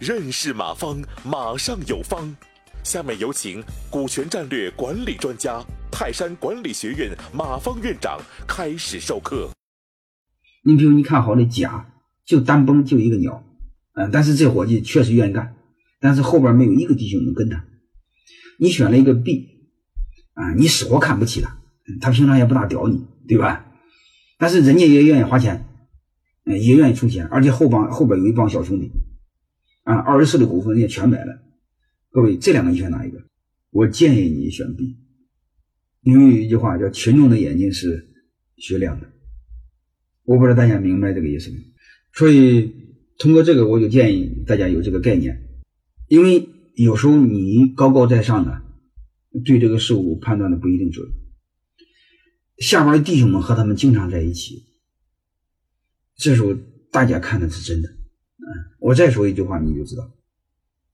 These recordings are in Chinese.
认识马方，马上有方。下面有请股权战略管理专家、泰山管理学院马方院长开始授课。你比如你看好那甲，就单崩就一个鸟，嗯，但是这伙计确实愿意干，但是后边没有一个弟兄能跟他。你选了一个 B，啊，你死活看不起他，他平常也不大屌你，对吧？但是人家也愿意花钱，嗯，也愿意出钱，而且后帮后边有一帮小兄弟。啊，二十四的股份也全买了。各位，这两个你选哪一个？我建议你选 B，因为有一句话叫“群众的眼睛是雪亮的”。我不知道大家明白这个意思没？所以通过这个，我就建议大家有这个概念，因为有时候你高高在上的，对这个事物判断的不一定准。下边的弟兄们和他们经常在一起，这时候大家看的是真的。我再说一句话，你就知道，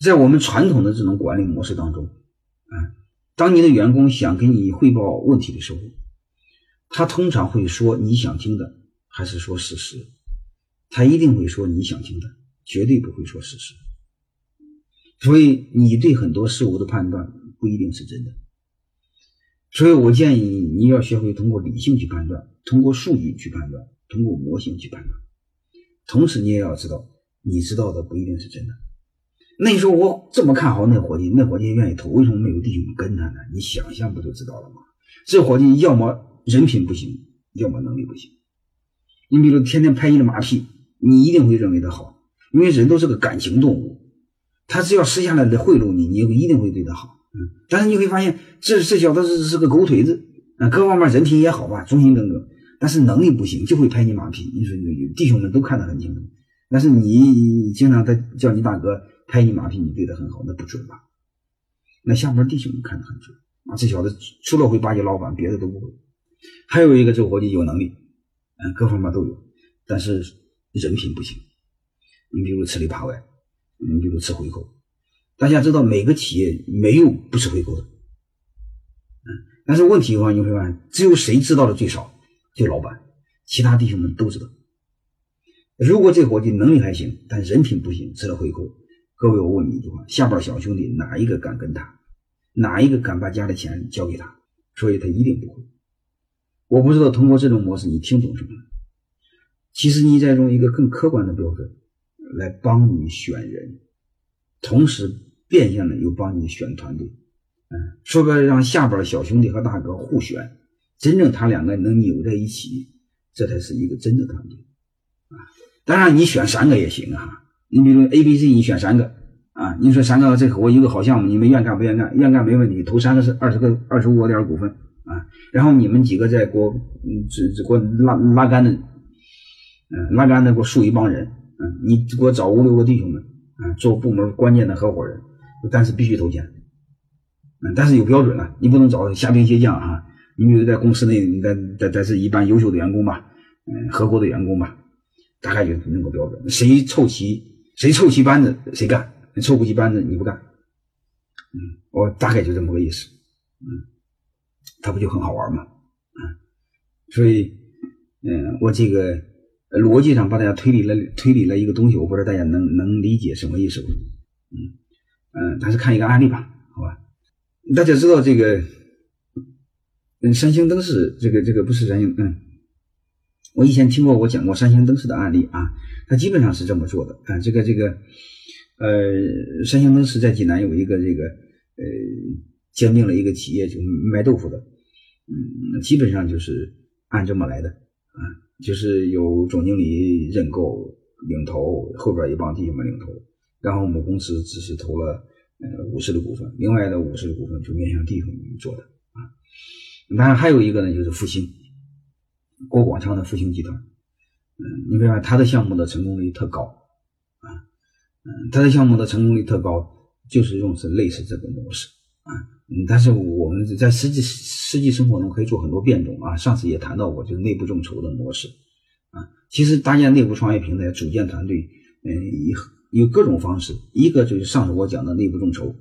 在我们传统的这种管理模式当中，啊，当你的员工想给你汇报问题的时候，他通常会说你想听的，还是说事实？他一定会说你想听的，绝对不会说事实。所以你对很多事物的判断不一定是真的。所以我建议你要学会通过理性去判断，通过数据去判断，通过模型去判断，同时你也要知道。你知道的不一定是真的。那时候我这么看好那伙计，那伙计愿意投，为什么没有弟兄跟他呢？你想想不就知道了吗？这伙计要么人品不行，要么能力不行。你比如天天拍你的马屁，你一定会认为他好，因为人都是个感情动物。他只要私下来来贿赂你，你一定会对他好。嗯，但是你会发现，这这小子是是个狗腿子，啊，各方面人品也好吧，忠心耿耿，但是能力不行，就会拍你马屁。你说你弟兄们都看得很清楚。但是你经常他叫你大哥拍你马屁，你对他很好，那不准吧？那下边弟兄们看得很准啊，这小子除了会巴结老板，别的都不会。还有一个这伙计有能力，嗯，各方面都有，但是人品不行。你比如吃里扒外，你比如吃回扣。大家知道每个企业没有不吃回扣的，嗯，但是问题的话，你会发现只有谁知道的最少，就老板，其他弟兄们都知道。如果这伙计能力还行，但人品不行，吃了回扣，各位，我问你一句话：下边小兄弟哪一个敢跟他？哪一个敢把家里钱交给他？所以他一定不会。我不知道通过这种模式你听懂什么？其实你在用一个更客观的标准来帮你选人，同时变相的又帮你选团队。嗯，说白了，让下边小兄弟和大哥互选，真正他两个能扭在一起，这才是一个真的团队啊。当然，你选三个也行啊。你比如 A、B、C，你选三个啊。你说三个，这我一个好项目，你们愿干不愿干？愿干没问题，投三个是二十个二十五个点股份啊。然后你们几个再给我，嗯，只只给我拉拉杆的，嗯，拉杆的给我树一帮人，嗯，你给我找五六个弟兄们，啊，做部门关键的合伙人，但是必须投钱，嗯，但是有标准了，你不能找虾兵蟹将啊。你比如在公司内，你在在在是一般优秀的员工吧，嗯，合格的员工吧。大概就那个标准，谁凑齐谁凑齐班子谁干，你凑不齐班子你不干。嗯，我大概就这么个意思。嗯，他不就很好玩吗？嗯，所以，嗯，我这个逻辑上帮大家推理了推理了一个东西，我不知道大家能能理解什么意思？嗯嗯，但是看一个案例吧，好吧？大家知道这个，嗯，三星灯饰这个这个不是三星，嗯。我以前听过，我讲过三星灯饰的案例啊，它基本上是这么做的啊。这个这个，呃，三星灯饰在济南有一个这个呃，兼并了一个企业，就卖豆腐的，嗯，基本上就是按这么来的啊，就是有总经理认购领投，后边一帮弟兄们领投，然后母公司只是投了呃五十的股份，另外的五十的股份就面向弟兄们做的啊。当然还有一个呢，就是复兴。郭广昌的复兴集团，嗯，你别看他的项目的成功率特高，啊，嗯，他的项目的成功率特高，就是用是类似这个模式，啊，嗯，但是我们在实际实际生活中可以做很多变种啊。上次也谈到过，就是内部众筹的模式，啊，其实搭建内部创业平台、组建团队，嗯，有有各种方式。一个就是上次我讲的内部众筹，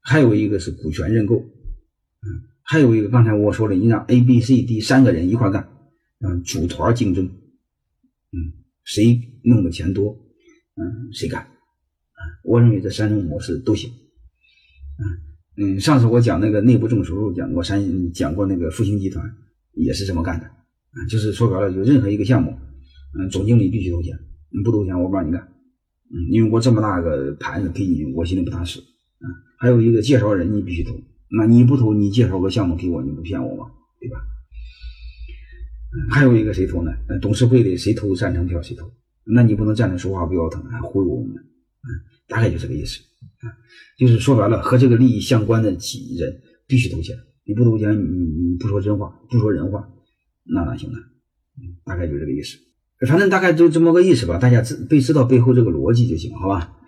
还有一个是股权认购，嗯。还有一个，刚才我说了，你让 A、B、C、D 三个人一块干，嗯，组团竞争，嗯，谁弄的钱多，嗯，谁干，啊，我认为这三种模式都行。嗯，上次我讲那个内部众筹，讲过三，讲过那个复兴集团也是这么干的，啊，就是说白了，就任何一个项目，嗯，总经理必须投钱，你不投钱我不让你干，嗯，因为我这么大个盘子给你，我心里不踏实，啊，还有一个介绍人你必须投，那你不投，你介绍个项目给我，你不骗我吗？对吧？还有一个谁投呢？董事会的谁投赞成票谁投，那你不能站着说话不腰疼，还忽悠我们，嗯，大概就这个意思，啊，就是说白了，和这个利益相关的几人必须投钱，你不投钱，你你不说真话，不说人话，那哪行呢？嗯，大概就这个意思，反正大概就这么个意思吧，大家知被知道背后这个逻辑就行，好吧？